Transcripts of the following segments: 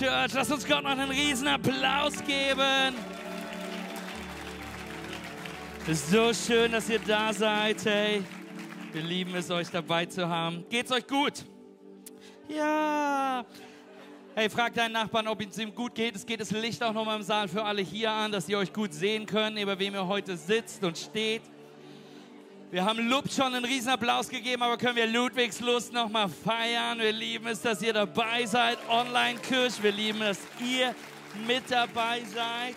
Church. Lass uns Gott noch einen riesen Applaus geben. Es ist so schön, dass ihr da seid. Hey, wir lieben es, euch dabei zu haben. Geht's euch gut? Ja. Hey, frag deinen Nachbarn, ob es ihm gut geht. Es geht das Licht auch nochmal im Saal für alle hier an, dass ihr euch gut sehen könnt, über wem ihr heute sitzt und steht. Wir haben Lub schon einen riesen Applaus gegeben, aber können wir Ludwigslust nochmal feiern? Wir lieben es, dass ihr dabei seid. Online-Kirch, wir lieben es, dass ihr mit dabei seid.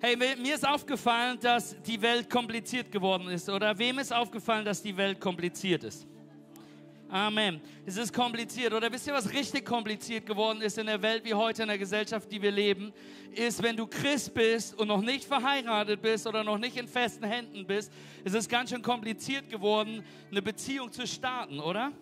Hey, mir ist aufgefallen, dass die Welt kompliziert geworden ist. Oder wem ist aufgefallen, dass die Welt kompliziert ist? Amen. Es ist kompliziert. Oder wisst ihr, was richtig kompliziert geworden ist in der Welt wie heute, in der Gesellschaft, die wir leben? Ist, wenn du Christ bist und noch nicht verheiratet bist oder noch nicht in festen Händen bist, ist es ganz schön kompliziert geworden, eine Beziehung zu starten, oder?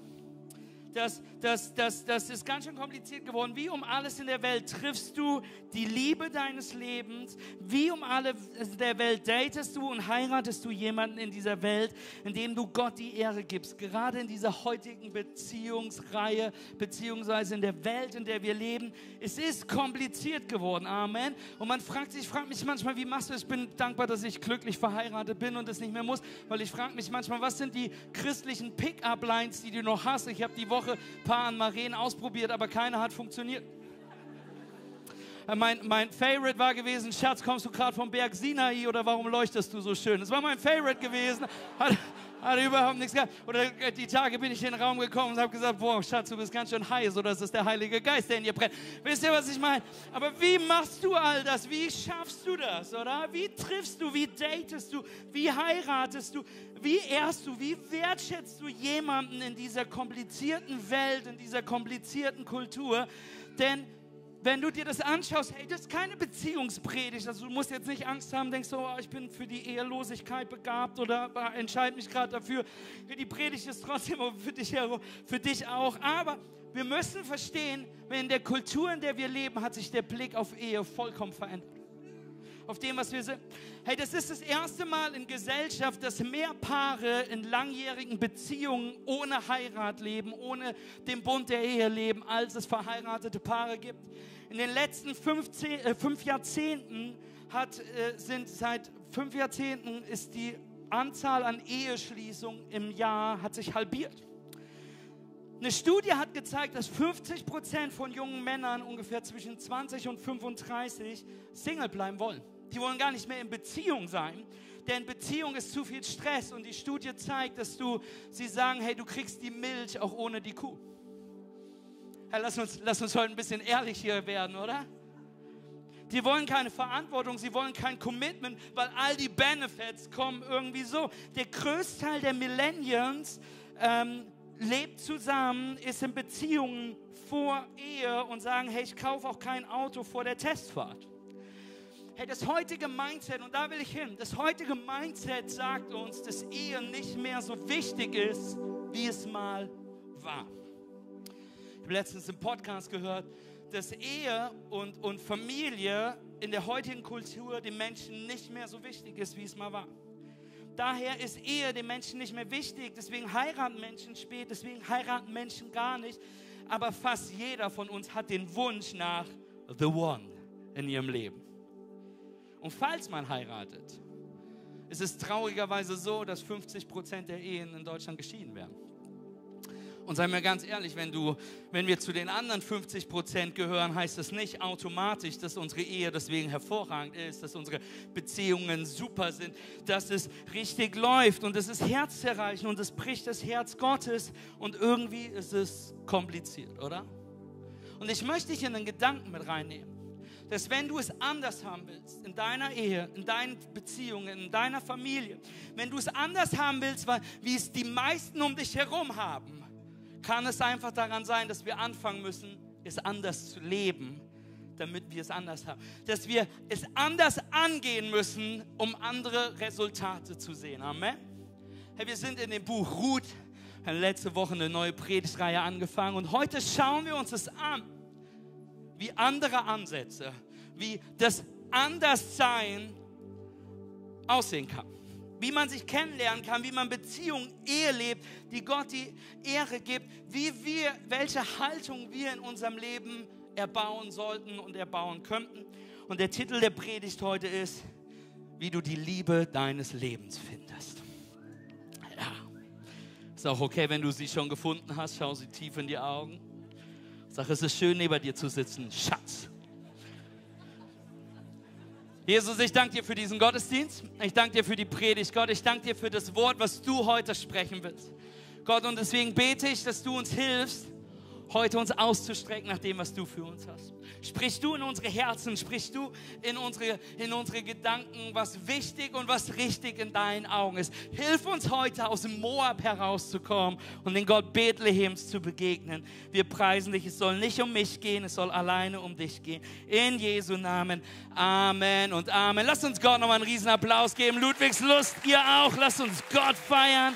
Das, das, das, das ist ganz schön kompliziert geworden. Wie um alles in der Welt triffst du die Liebe deines Lebens? Wie um alles in der Welt datest du und heiratest du jemanden in dieser Welt, indem du Gott die Ehre gibst? Gerade in dieser heutigen Beziehungsreihe, beziehungsweise in der Welt, in der wir leben. Es ist kompliziert geworden. Amen. Und man fragt sich, ich frage mich manchmal, wie machst du es? Ich bin dankbar, dass ich glücklich verheiratet bin und es nicht mehr muss, weil ich frage mich manchmal, was sind die christlichen Pick-up-Lines, die du noch hast? Ich habe die Woche Woche paar an Maren ausprobiert, aber keine hat funktioniert. Äh, mein, mein Favorite war gewesen, Schatz, kommst du gerade vom Berg Sinai oder warum leuchtest du so schön? Das war mein Favorite gewesen. Hat, hat überhaupt nichts gehabt. Oder die Tage bin ich in den Raum gekommen und habe gesagt, boah, Schatz, du bist ganz schön heiß oder ist das der Heilige Geist, der in dir brennt. Wisst ihr, was ich meine? Aber wie machst du all das? Wie schaffst du das, oder? Wie triffst du? Wie datest du? Wie heiratest du? Wie ehrst du? Wie wertschätzt du jemanden in dieser komplizierten Welt, in dieser komplizierten Kultur? Denn wenn du dir das anschaust, hey, das ist keine Beziehungspredigt. Also du musst jetzt nicht Angst haben, denkst so, oh, ich bin für die Ehelosigkeit begabt oder entscheide mich gerade dafür. Die Predigt ist trotzdem für dich, für dich auch. Aber wir müssen verstehen, in der Kultur, in der wir leben, hat sich der Blick auf Ehe vollkommen verändert auf dem, was wir sind. Hey, das ist das erste Mal in Gesellschaft, dass mehr Paare in langjährigen Beziehungen ohne Heirat leben, ohne den Bund der Ehe leben, als es verheiratete Paare gibt. In den letzten 15, äh, fünf Jahrzehnten hat, äh, sind seit fünf Jahrzehnten ist die Anzahl an Eheschließungen im Jahr hat sich halbiert. Eine Studie hat gezeigt, dass 50 Prozent von jungen Männern ungefähr zwischen 20 und 35 Single bleiben wollen. Die wollen gar nicht mehr in Beziehung sein, denn Beziehung ist zu viel Stress und die Studie zeigt, dass du, sie sagen, hey, du kriegst die Milch auch ohne die Kuh. Hey, lass uns, lass uns heute ein bisschen ehrlich hier werden, oder? Die wollen keine Verantwortung, sie wollen kein Commitment, weil all die Benefits kommen irgendwie so. Der größte Teil der Millennials ähm, lebt zusammen, ist in Beziehungen vor Ehe und sagen, hey, ich kaufe auch kein Auto vor der Testfahrt. Hey, das heutige Mindset, und da will ich hin, das heutige Mindset sagt uns, dass Ehe nicht mehr so wichtig ist, wie es mal war. Habe letztens im Podcast gehört, dass Ehe und, und Familie in der heutigen Kultur den Menschen nicht mehr so wichtig ist, wie es mal war. Daher ist Ehe den Menschen nicht mehr wichtig, deswegen heiraten Menschen spät, deswegen heiraten Menschen gar nicht. Aber fast jeder von uns hat den Wunsch nach The One in ihrem Leben. Und falls man heiratet, ist es traurigerweise so, dass 50 Prozent der Ehen in Deutschland geschieden werden. Und sei mir ganz ehrlich, wenn, du, wenn wir zu den anderen 50 Prozent gehören, heißt das nicht automatisch, dass unsere Ehe deswegen hervorragend ist, dass unsere Beziehungen super sind, dass es richtig läuft und es ist herzzerreichend und es bricht das Herz Gottes und irgendwie ist es kompliziert, oder? Und ich möchte dich in den Gedanken mit reinnehmen dass wenn du es anders haben willst, in deiner Ehe, in deinen Beziehungen, in deiner Familie, wenn du es anders haben willst, wie es die meisten um dich herum haben, kann es einfach daran sein, dass wir anfangen müssen, es anders zu leben, damit wir es anders haben. Dass wir es anders angehen müssen, um andere Resultate zu sehen. Amen. Hey, wir sind in dem Buch Ruth, letzte Woche eine neue Predigtreihe angefangen und heute schauen wir uns das an wie andere Ansätze, wie das Anderssein aussehen kann. Wie man sich kennenlernen kann, wie man Beziehungen, Ehe lebt, die Gott die Ehre gibt, wie wir, welche Haltung wir in unserem Leben erbauen sollten und erbauen könnten. Und der Titel der Predigt heute ist, wie du die Liebe deines Lebens findest. Ja, ist auch okay, wenn du sie schon gefunden hast, schau sie tief in die Augen. Sag, es ist schön, neben dir zu sitzen, Schatz. Jesus, ich danke dir für diesen Gottesdienst. Ich danke dir für die Predigt. Gott, ich danke dir für das Wort, was du heute sprechen willst. Gott, und deswegen bete ich, dass du uns hilfst, heute uns auszustrecken nach dem, was du für uns hast. Sprich du in unsere Herzen, sprich du in unsere, in unsere Gedanken, was wichtig und was richtig in deinen Augen ist. Hilf uns heute aus dem Moab herauszukommen und den Gott Bethlehems zu begegnen. Wir preisen dich, es soll nicht um mich gehen, es soll alleine um dich gehen. In Jesu Namen. Amen und Amen. Lasst uns Gott nochmal einen riesen Applaus geben. Ludwigs Lust, ihr auch. Lasst uns Gott feiern.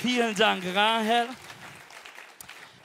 Vielen Dank, Rahel.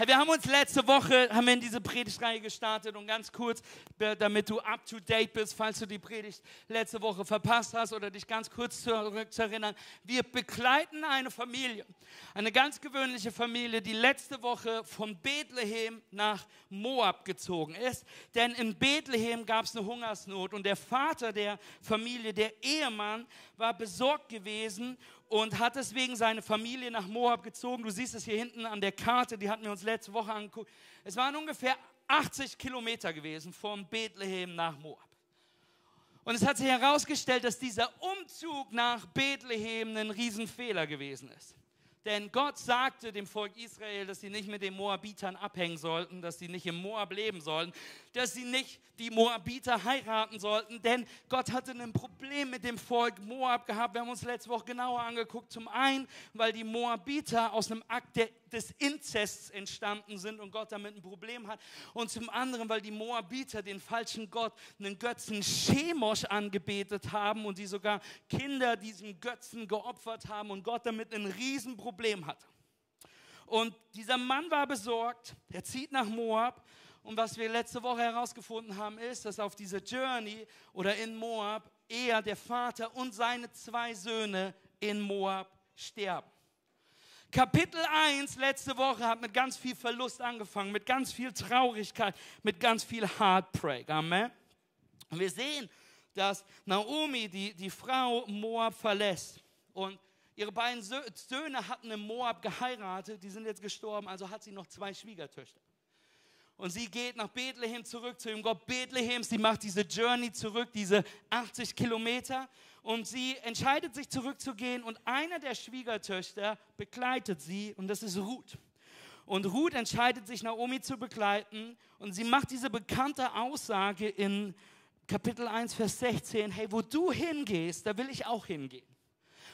Wir haben uns letzte Woche haben wir in diese Predigtreihe gestartet und ganz kurz, damit du up to date bist, falls du die Predigt letzte Woche verpasst hast oder dich ganz kurz zurück zu erinnern. Wir begleiten eine Familie, eine ganz gewöhnliche Familie, die letzte Woche von Bethlehem nach Moab gezogen ist. Denn in Bethlehem gab es eine Hungersnot und der Vater der Familie, der Ehemann, war besorgt gewesen und hat deswegen seine Familie nach Moab gezogen. Du siehst es hier hinten an der Karte, die hatten wir uns letzte Woche angeguckt. Es waren ungefähr 80 Kilometer gewesen von Bethlehem nach Moab. Und es hat sich herausgestellt, dass dieser Umzug nach Bethlehem ein Riesenfehler gewesen ist. Denn Gott sagte dem Volk Israel, dass sie nicht mit den Moabitern abhängen sollten, dass sie nicht im Moab leben sollten, dass sie nicht die Moabiter heiraten sollten, denn Gott hatte ein Problem mit dem Volk Moab gehabt. Wir haben uns letzte Woche genauer angeguckt. Zum einen, weil die Moabiter aus einem Akt des Inzests entstanden sind und Gott damit ein Problem hat. Und zum anderen, weil die Moabiter den falschen Gott, einen Götzen Chemosh angebetet haben und die sogar Kinder diesem Götzen geopfert haben und Gott damit ein Riesenproblem hatte. Und dieser Mann war besorgt, er zieht nach Moab und was wir letzte Woche herausgefunden haben, ist, dass auf dieser Journey oder in Moab er, der Vater und seine zwei Söhne in Moab sterben. Kapitel 1 letzte Woche hat mit ganz viel Verlust angefangen, mit ganz viel Traurigkeit, mit ganz viel Heartbreak. Amen. Und wir sehen, dass Naomi, die, die Frau, Moab verlässt. Und ihre beiden Söhne hatten in Moab geheiratet, die sind jetzt gestorben, also hat sie noch zwei Schwiegertöchter und sie geht nach Bethlehem zurück zu dem Gott Bethlehems. Sie macht diese Journey zurück, diese 80 Kilometer und sie entscheidet sich zurückzugehen und eine der Schwiegertöchter begleitet sie und das ist Ruth. Und Ruth entscheidet sich, Naomi zu begleiten und sie macht diese bekannte Aussage in Kapitel 1, Vers 16, hey, wo du hingehst, da will ich auch hingehen.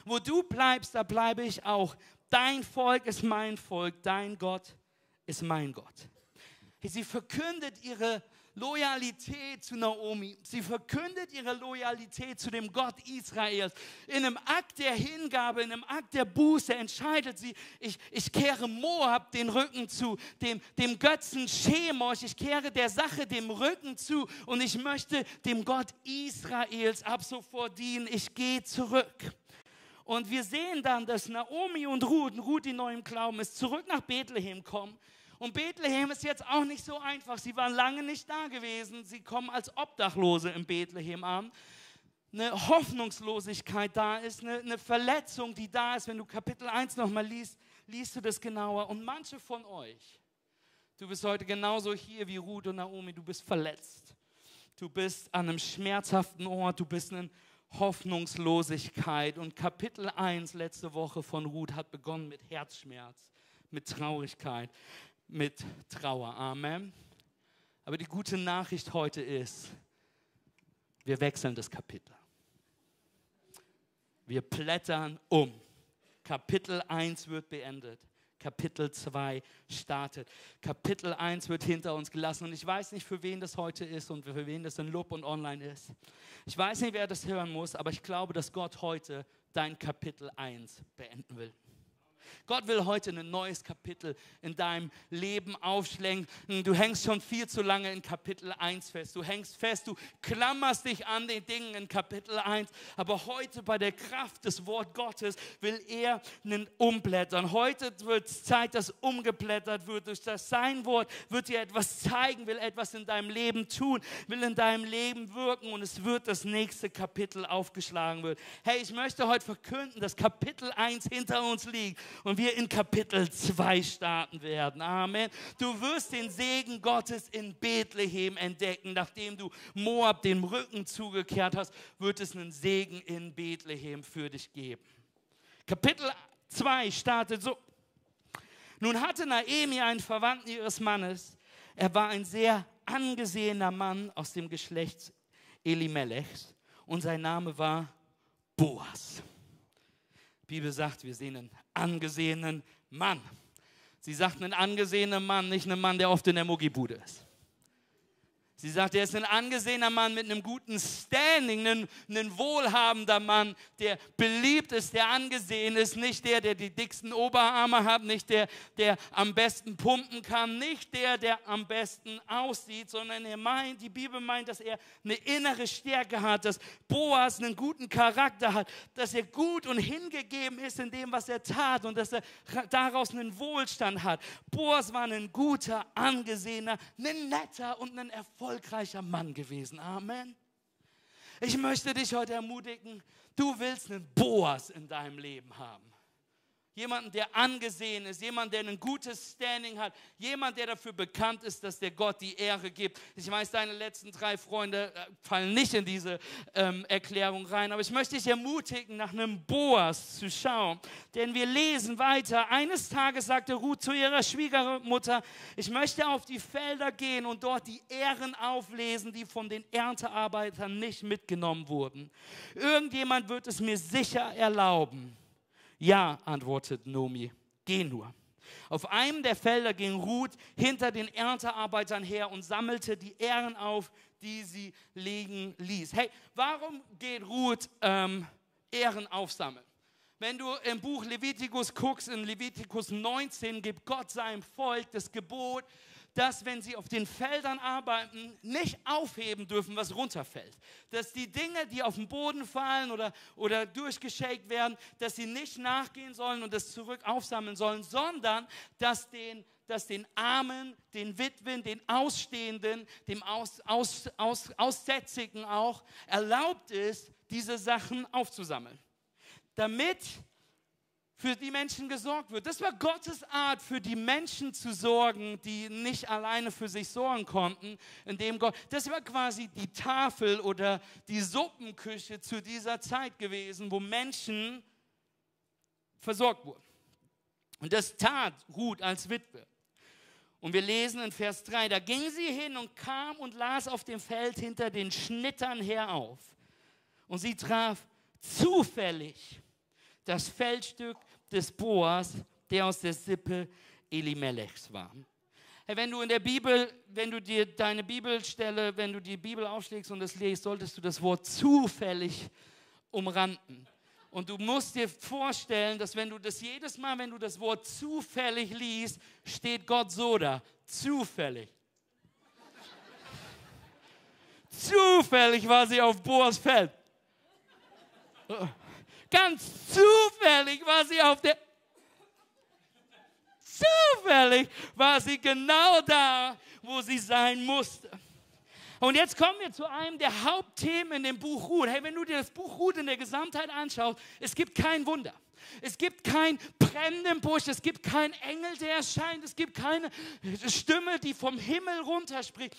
Wo du bleibst, da bleibe ich auch. Dein Volk ist mein Volk, dein Gott ist mein Gott. Sie verkündet ihre Loyalität zu Naomi. Sie verkündet ihre Loyalität zu dem Gott Israels. In einem Akt der Hingabe, in einem Akt der Buße entscheidet sie, ich, ich kehre Moab den Rücken zu, dem, dem Götzen Chemosh, ich kehre der Sache dem Rücken zu und ich möchte dem Gott Israels ab sofort dienen. Ich gehe zurück. Und wir sehen dann, dass Naomi und Ruth, Ruth, die neu Glauben ist, zurück nach Bethlehem kommen und Bethlehem ist jetzt auch nicht so einfach. Sie waren lange nicht da gewesen. Sie kommen als Obdachlose in Bethlehem an. Eine Hoffnungslosigkeit da ist, eine, eine Verletzung, die da ist. Wenn du Kapitel 1 nochmal liest, liest du das genauer. Und manche von euch, du bist heute genauso hier wie Ruth und Naomi, du bist verletzt. Du bist an einem schmerzhaften Ort, du bist in Hoffnungslosigkeit. Und Kapitel 1 letzte Woche von Ruth hat begonnen mit Herzschmerz, mit Traurigkeit mit Trauer. Amen. Aber die gute Nachricht heute ist, wir wechseln das Kapitel. Wir blättern um. Kapitel 1 wird beendet. Kapitel 2 startet. Kapitel 1 wird hinter uns gelassen. Und ich weiß nicht, für wen das heute ist und für wen das in Lob und online ist. Ich weiß nicht, wer das hören muss, aber ich glaube, dass Gott heute dein Kapitel 1 beenden will. Gott will heute ein neues Kapitel in deinem Leben aufschlägen. Du hängst schon viel zu lange in Kapitel 1 fest. Du hängst fest, du klammerst dich an den Dingen in Kapitel 1. Aber heute bei der Kraft des Wort Gottes will er einen umblättern. Heute wird es Zeit, dass umgeblättert wird. Durch das sein Wort wird dir etwas zeigen, will etwas in deinem Leben tun, will in deinem Leben wirken und es wird das nächste Kapitel aufgeschlagen wird. Hey, ich möchte heute verkünden, dass Kapitel 1 hinter uns liegt und wir in Kapitel 2 starten werden. Amen. Du wirst den Segen Gottes in Bethlehem entdecken. Nachdem du Moab den Rücken zugekehrt hast, wird es einen Segen in Bethlehem für dich geben. Kapitel 2 startet so. Nun hatte Naemi einen Verwandten ihres Mannes. Er war ein sehr angesehener Mann aus dem Geschlecht Elimelechs und sein Name war Boas. Die Bibel sagt, wir sehen einen angesehenen Mann. Sie sagt einen angesehenen Mann, nicht einen Mann, der oft in der Muggibude ist. Sie sagt, er ist ein angesehener Mann mit einem guten Standing, ein, ein, wohlhabender Mann, der beliebt ist, der angesehen ist, nicht der, der die dicksten Oberarme hat, nicht der, der am besten pumpen kann, nicht der, der am besten aussieht, sondern er meint, die Bibel meint, dass er eine innere Stärke hat, dass Boas einen guten Charakter hat, dass er gut und hingegeben ist in dem, was er tat und dass er daraus einen Wohlstand hat. Boas war ein guter, angesehener, ein netter und ein erfolgreicher erfolgreicher Mann gewesen. Amen. Ich möchte dich heute ermutigen, du willst einen Boas in deinem Leben haben jemanden, der angesehen ist, jemand, der ein gutes Standing hat, jemand, der dafür bekannt ist, dass der Gott die Ehre gibt. Ich weiß, deine letzten drei Freunde äh, fallen nicht in diese ähm, Erklärung rein, aber ich möchte dich ermutigen, nach einem Boas zu schauen, denn wir lesen weiter. Eines Tages sagte Ruth zu ihrer Schwiegermutter, ich möchte auf die Felder gehen und dort die Ehren auflesen, die von den Erntearbeitern nicht mitgenommen wurden. Irgendjemand wird es mir sicher erlauben ja, antwortet Nomi, geh nur. Auf einem der Felder ging Ruth hinter den Erntearbeitern her und sammelte die Ähren auf, die sie liegen ließ. Hey, warum geht Ruth ähm, Ähren aufsammeln? Wenn du im Buch Levitikus guckst, in Levitikus 19 gibt Gott seinem Volk das Gebot, dass wenn sie auf den Feldern arbeiten, nicht aufheben dürfen, was runterfällt. Dass die Dinge, die auf den Boden fallen oder, oder durchgeschakt werden, dass sie nicht nachgehen sollen und das zurück aufsammeln sollen, sondern dass den, dass den Armen, den Witwen, den Ausstehenden, dem Aus, Aus, Aus, Aussätzigen auch erlaubt ist, diese Sachen aufzusammeln. Damit für die Menschen gesorgt wird. Das war Gottes Art, für die Menschen zu sorgen, die nicht alleine für sich sorgen konnten, indem Gott, das war quasi die Tafel oder die Suppenküche zu dieser Zeit gewesen, wo Menschen versorgt wurden. Und das tat Ruth als Witwe. Und wir lesen in Vers 3, da ging sie hin und kam und las auf dem Feld hinter den Schnittern her auf. Und sie traf zufällig das Feldstück des Boas, der aus der Sippe Elimelechs war. Hey, wenn du in der Bibel, wenn du dir deine Bibelstelle, wenn du die Bibel aufschlägst und es liest, solltest du das Wort zufällig umranden. Und du musst dir vorstellen, dass wenn du das jedes Mal, wenn du das Wort zufällig liest, steht Gott so da. Zufällig. zufällig war sie auf Boas Feld. Ganz zufällig war sie auf der... Zufällig war sie genau da, wo sie sein musste. Und jetzt kommen wir zu einem der Hauptthemen in dem Buch Ruth. Hey, wenn du dir das Buch Ruth in der Gesamtheit anschaust, es gibt kein Wunder. Es gibt kein brennenden Busch, es gibt keinen Engel, der erscheint, es gibt keine Stimme, die vom Himmel runterspricht.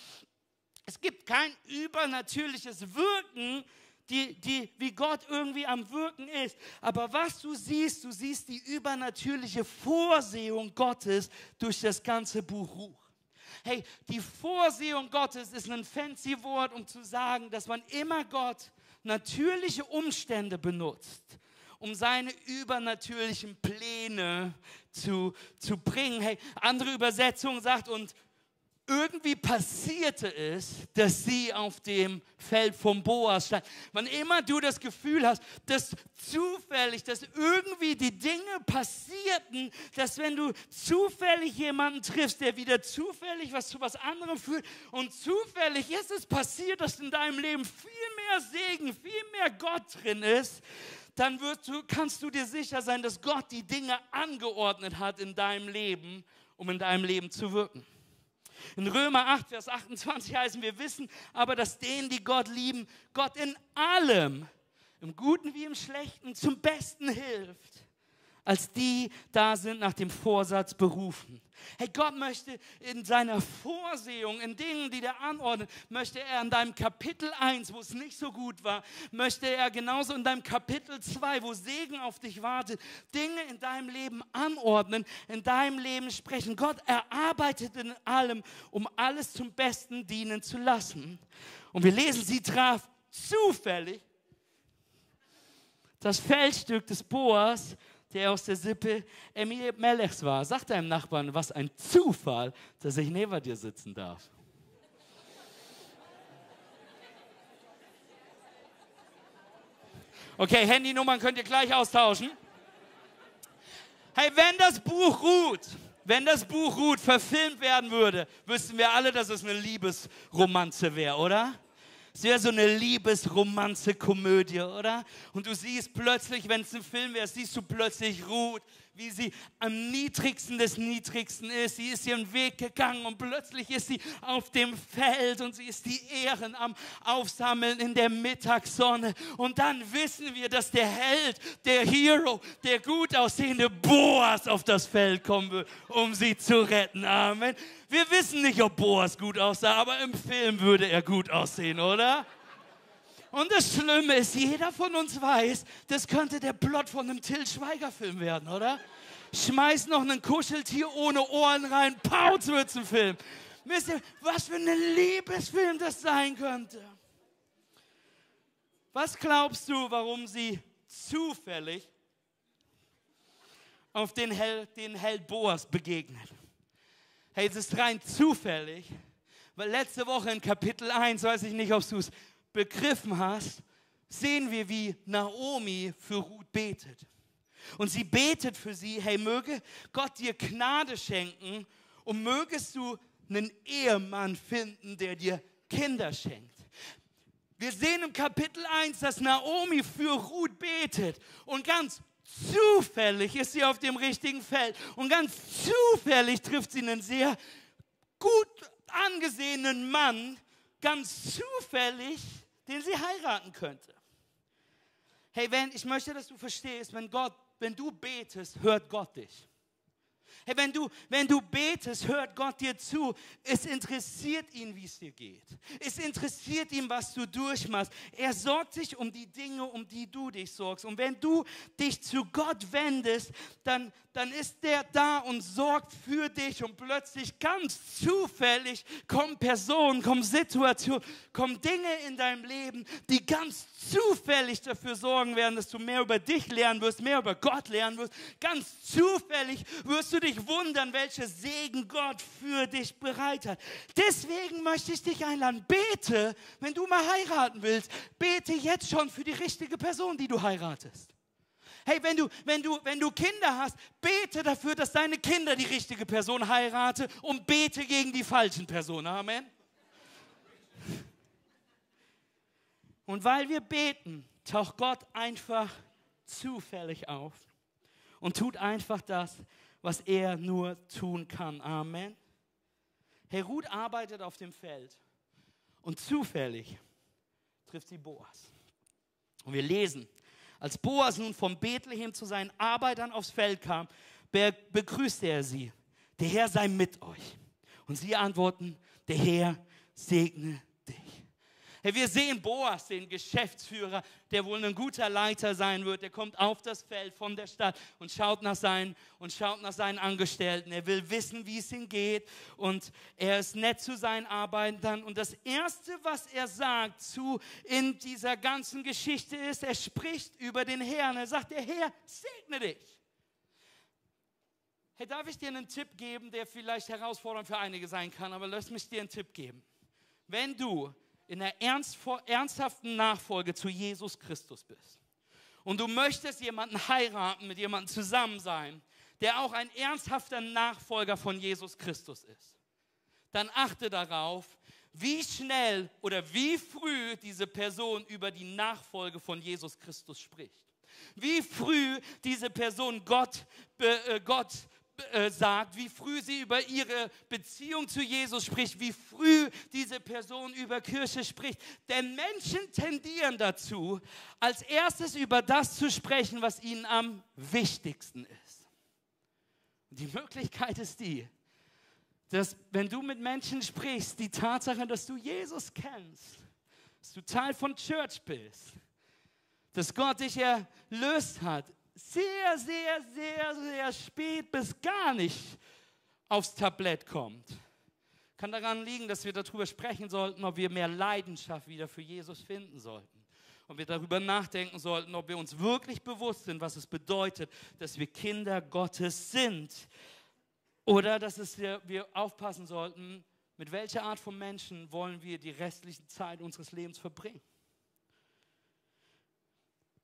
Es gibt kein übernatürliches Wirken die, die, wie Gott irgendwie am Wirken ist. Aber was du siehst, du siehst die übernatürliche Vorsehung Gottes durch das ganze Buch Ruch. Hey, die Vorsehung Gottes ist ein fancy Wort, um zu sagen, dass man immer Gott natürliche Umstände benutzt, um seine übernatürlichen Pläne zu, zu bringen. Hey, andere Übersetzung sagt, und irgendwie passierte es, dass sie auf dem Feld vom Boas stand. Wann immer du das Gefühl hast, dass zufällig, dass irgendwie die Dinge passierten, dass wenn du zufällig jemanden triffst, der wieder zufällig was zu was anderem führt und zufällig ist es passiert, dass in deinem Leben viel mehr Segen, viel mehr Gott drin ist, dann du, kannst du dir sicher sein, dass Gott die Dinge angeordnet hat in deinem Leben, um in deinem Leben zu wirken. In Römer 8, Vers 28 heißen wir wissen, aber dass denen, die Gott lieben, Gott in allem, im Guten wie im Schlechten, zum Besten hilft als die da sind nach dem Vorsatz berufen. Hey, Gott möchte in seiner Vorsehung, in Dingen, die er anordnet, möchte er in deinem Kapitel 1, wo es nicht so gut war, möchte er genauso in deinem Kapitel 2, wo Segen auf dich wartet, Dinge in deinem Leben anordnen, in deinem Leben sprechen. Gott erarbeitet in allem, um alles zum Besten dienen zu lassen. Und wir lesen, sie traf zufällig das Feldstück des Boas der aus der Sippe Emil Melechs war. Sag deinem Nachbarn, was ein Zufall, dass ich neben dir sitzen darf. Okay, Handynummern könnt ihr gleich austauschen. Hey, wenn das Buch ruht, wenn das Buch ruht verfilmt werden würde, wüssten wir alle, dass es eine Liebesromanze wäre, oder? Es wäre so eine Liebesromanze-Komödie, oder? Und du siehst plötzlich, wenn es ein Film wäre, siehst du plötzlich Ruth, wie sie am niedrigsten des Niedrigsten ist. Sie ist ihren Weg gegangen und plötzlich ist sie auf dem Feld und sie ist die Ehren am Aufsammeln in der Mittagssonne. Und dann wissen wir, dass der Held, der Hero, der gut aussehende Boas auf das Feld kommen wird, um sie zu retten. Amen. Wir wissen nicht, ob Boas gut aussah, aber im Film würde er gut aussehen, oder? Und das Schlimme ist, jeder von uns weiß, das könnte der Plot von einem Till Schweiger-Film werden, oder? Schmeiß noch ein Kuscheltier ohne Ohren rein, Pauz wird's ein Film. Wisst ihr, was für ein Liebesfilm das sein könnte? Was glaubst du, warum sie zufällig auf den Held, den Held Boas begegnet? Hey, es ist rein zufällig, weil letzte Woche in Kapitel 1, weiß ich nicht, ob du es begriffen hast, sehen wir, wie Naomi für Ruth betet. Und sie betet für sie, hey, möge Gott dir Gnade schenken und mögest du einen Ehemann finden, der dir Kinder schenkt. Wir sehen im Kapitel 1, dass Naomi für Ruth betet und ganz zufällig ist sie auf dem richtigen Feld und ganz zufällig trifft sie einen sehr gut angesehenen Mann, ganz zufällig den sie heiraten könnte. Hey, wenn, ich möchte, dass du verstehst, wenn Gott, wenn du betest, hört Gott dich. Hey, wenn du, wenn du betest, hört Gott dir zu. Es interessiert ihn, wie es dir geht. Es interessiert ihn, was du durchmachst. Er sorgt sich um die Dinge, um die du dich sorgst. Und wenn du dich zu Gott wendest, dann, dann ist der da und sorgt für dich. Und plötzlich ganz zufällig kommen Personen, kommen Situationen, kommen Dinge in deinem Leben, die ganz zufällig dafür sorgen werden, dass du mehr über dich lernen wirst, mehr über Gott lernen wirst. Ganz zufällig wirst du dich wundern, welche Segen Gott für dich bereit hat. Deswegen möchte ich dich einladen. Bete, wenn du mal heiraten willst, bete jetzt schon für die richtige Person, die du heiratest. Hey, wenn du, wenn du, wenn du Kinder hast, bete dafür, dass deine Kinder die richtige Person heiraten und bete gegen die falschen Personen. Amen. Und weil wir beten, taucht Gott einfach zufällig auf und tut einfach das, was er nur tun kann. Amen. Herr Ruth arbeitet auf dem Feld und zufällig trifft sie Boas. Und wir lesen, als Boas nun von Bethlehem zu seinen Arbeitern aufs Feld kam, begrüßte er sie. Der Herr sei mit euch. Und sie antworten, der Herr segne Hey, wir sehen Boas, den Geschäftsführer, der wohl ein guter Leiter sein wird. Der kommt auf das Feld von der Stadt und schaut nach seinen, und schaut nach seinen Angestellten. Er will wissen, wie es ihnen geht und er ist nett zu seinen Arbeitern. Und das Erste, was er sagt zu in dieser ganzen Geschichte ist, er spricht über den Herrn. Er sagt, der Herr segne dich. Hey, darf ich dir einen Tipp geben, der vielleicht herausfordernd für einige sein kann, aber lass mich dir einen Tipp geben. Wenn du in der ernsthaften Nachfolge zu Jesus Christus bist und du möchtest jemanden heiraten, mit jemandem zusammen sein, der auch ein ernsthafter Nachfolger von Jesus Christus ist, dann achte darauf, wie schnell oder wie früh diese Person über die Nachfolge von Jesus Christus spricht. Wie früh diese Person Gott, äh, Gott äh, sagt, wie früh sie über ihre Beziehung zu Jesus spricht, wie früh diese Person über Kirche spricht. Denn Menschen tendieren dazu, als erstes über das zu sprechen, was ihnen am wichtigsten ist. Die Möglichkeit ist die, dass wenn du mit Menschen sprichst, die Tatsache, dass du Jesus kennst, dass du Teil von Church bist, dass Gott dich erlöst hat, sehr, sehr, sehr, sehr spät bis gar nicht aufs Tablett kommt. Kann daran liegen, dass wir darüber sprechen sollten, ob wir mehr Leidenschaft wieder für Jesus finden sollten. Und wir darüber nachdenken sollten, ob wir uns wirklich bewusst sind, was es bedeutet, dass wir Kinder Gottes sind. Oder dass es wir, aufpassen sollten, mit welcher Art von Menschen wollen wir die restliche Zeit unseres Lebens verbringen.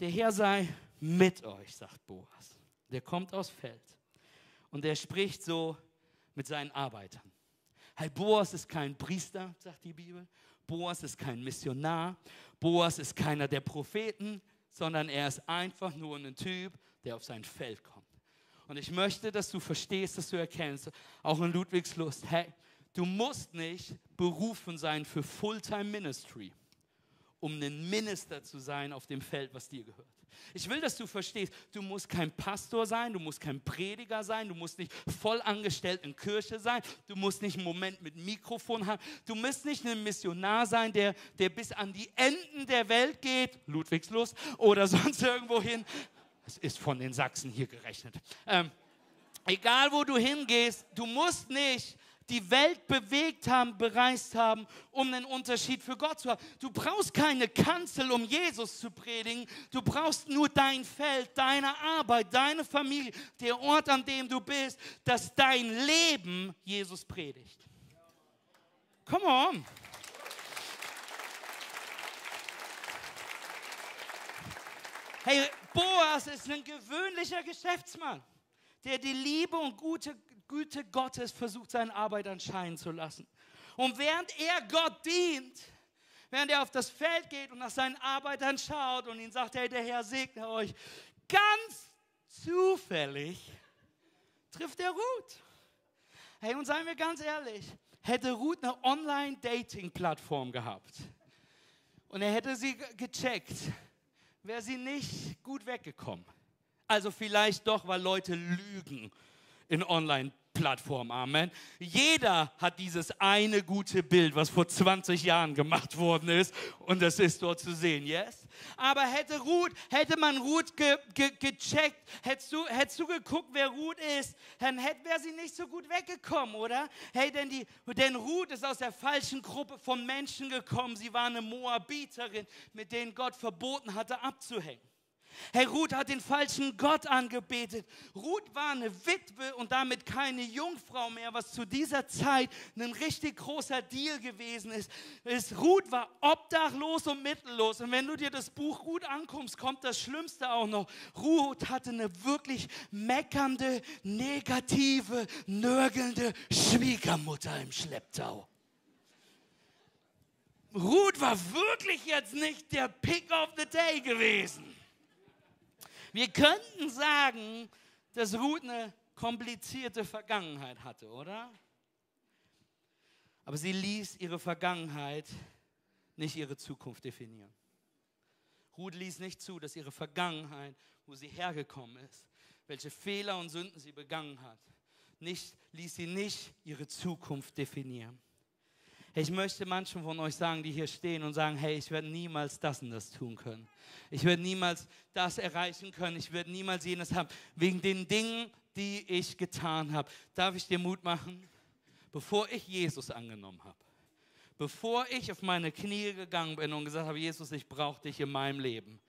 Der Herr sei mit euch, sagt Boas. Der kommt aus Feld und der spricht so mit seinen Arbeitern. Hey, Boas ist kein Priester, sagt die Bibel. Boas ist kein Missionar. Boas ist keiner der Propheten, sondern er ist einfach nur ein Typ, der auf sein Feld kommt. Und ich möchte, dass du verstehst, dass du erkennst, auch in Ludwigslust, hey, du musst nicht berufen sein für Fulltime Ministry um ein Minister zu sein auf dem Feld, was dir gehört. Ich will, dass du verstehst, du musst kein Pastor sein, du musst kein Prediger sein, du musst nicht voll angestellt in Kirche sein, du musst nicht einen Moment mit Mikrofon haben, du musst nicht ein Missionar sein, der, der bis an die Enden der Welt geht, Ludwigslust, oder sonst irgendwo hin. Es ist von den Sachsen hier gerechnet. Ähm, egal wo du hingehst, du musst nicht die Welt bewegt haben, bereist haben, um einen Unterschied für Gott zu haben. Du brauchst keine Kanzel, um Jesus zu predigen. Du brauchst nur dein Feld, deine Arbeit, deine Familie, der Ort, an dem du bist, dass dein Leben Jesus predigt. Come on. Hey, Boas ist ein gewöhnlicher Geschäftsmann, der die Liebe und gute Güte Gottes versucht, seine Arbeit anscheinen zu lassen. Und während er Gott dient, während er auf das Feld geht und nach seinen Arbeitern schaut und ihnen sagt, hey, der Herr segne euch, ganz zufällig trifft er Ruth. Hey, und seien wir ganz ehrlich, hätte Ruth eine Online-Dating-Plattform gehabt und er hätte sie gecheckt, wäre sie nicht gut weggekommen. Also vielleicht doch, weil Leute lügen in Online-Plattformen. Amen. Jeder hat dieses eine gute Bild, was vor 20 Jahren gemacht worden ist. Und das ist dort zu sehen, yes? Aber hätte Ruth, hätte man Ruth ge, ge, gecheckt, hättest du, hättest du geguckt, wer Ruth ist, dann wäre sie nicht so gut weggekommen, oder? Hey, denn, die, denn Ruth ist aus der falschen Gruppe von Menschen gekommen. Sie war eine Moabiterin, mit denen Gott verboten hatte abzuhängen. Hey, Ruth hat den falschen Gott angebetet. Ruth war eine Witwe und damit keine Jungfrau mehr, was zu dieser Zeit ein richtig großer Deal gewesen ist. ist Ruth war obdachlos und mittellos. Und wenn du dir das Buch Ruth anguckst, kommt das Schlimmste auch noch. Ruth hatte eine wirklich meckernde, negative, nörgelnde Schwiegermutter im Schlepptau. Ruth war wirklich jetzt nicht der Pick of the Day gewesen. Wir könnten sagen, dass Ruth eine komplizierte Vergangenheit hatte, oder? Aber sie ließ ihre Vergangenheit nicht ihre Zukunft definieren. Ruth ließ nicht zu, dass ihre Vergangenheit, wo sie hergekommen ist, welche Fehler und Sünden sie begangen hat, nicht, ließ sie nicht ihre Zukunft definieren. Ich möchte manchen von euch sagen, die hier stehen und sagen, hey, ich werde niemals das und das tun können. Ich werde niemals das erreichen können. Ich werde niemals jenes haben. Wegen den Dingen, die ich getan habe. Darf ich dir Mut machen? Bevor ich Jesus angenommen habe, bevor ich auf meine Knie gegangen bin und gesagt habe, Jesus, ich brauche dich in meinem Leben,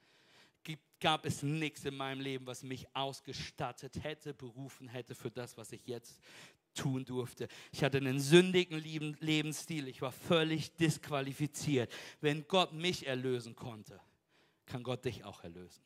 gab es nichts in meinem Leben, was mich ausgestattet hätte, berufen hätte für das, was ich jetzt tun durfte. Ich hatte einen sündigen Lebensstil. Ich war völlig disqualifiziert. Wenn Gott mich erlösen konnte, kann Gott dich auch erlösen.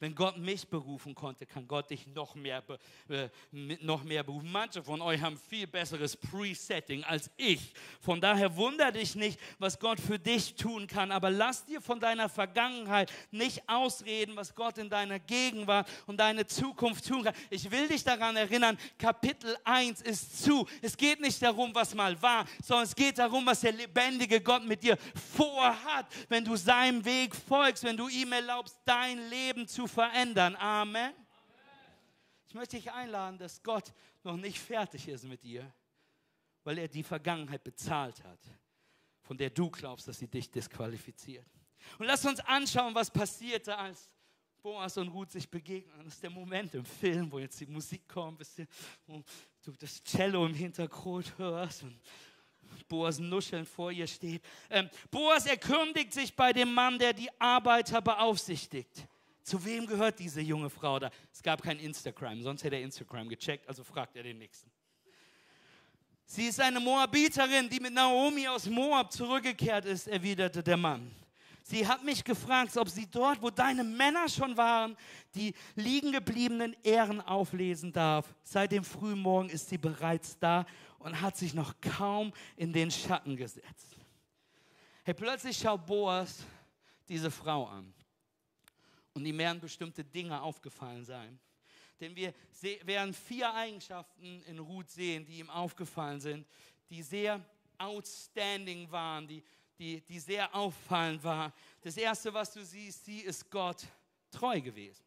Wenn Gott mich berufen konnte, kann Gott dich noch mehr, äh, noch mehr berufen. Manche von euch haben viel besseres Presetting als ich. Von daher wundere dich nicht, was Gott für dich tun kann. Aber lass dir von deiner Vergangenheit nicht ausreden, was Gott in deiner Gegenwart und deine Zukunft tun kann. Ich will dich daran erinnern, Kapitel 1 ist zu. Es geht nicht darum, was mal war, sondern es geht darum, was der lebendige Gott mit dir vorhat, wenn du seinem Weg folgst, wenn du ihm erlaubst, dein Leben zu verändern. Amen. Ich möchte dich einladen, dass Gott noch nicht fertig ist mit dir, weil er die Vergangenheit bezahlt hat, von der du glaubst, dass sie dich disqualifiziert. Und lass uns anschauen, was passierte, als Boas und Ruth sich begegnen. Das ist der Moment im Film, wo jetzt die Musik kommt, wo du das Cello im Hintergrund hörst und Boas nuscheln vor ihr steht. Ähm, Boas erkündigt sich bei dem Mann, der die Arbeiter beaufsichtigt. Zu wem gehört diese junge Frau da? Es gab kein Instagram, sonst hätte er Instagram gecheckt, also fragt er den nächsten. Sie ist eine Moabiterin, die mit Naomi aus Moab zurückgekehrt ist, erwiderte der Mann. Sie hat mich gefragt, ob sie dort, wo deine Männer schon waren, die liegen gebliebenen Ehren auflesen darf. Seit dem frühen Morgen ist sie bereits da und hat sich noch kaum in den Schatten gesetzt. Hey, plötzlich schaut Boas diese Frau an. Und ihm werden bestimmte Dinge aufgefallen sein. Denn wir werden vier Eigenschaften in Ruth sehen, die ihm aufgefallen sind, die sehr outstanding waren, die, die, die sehr auffallend waren. Das Erste, was du siehst, sie ist Gott treu gewesen.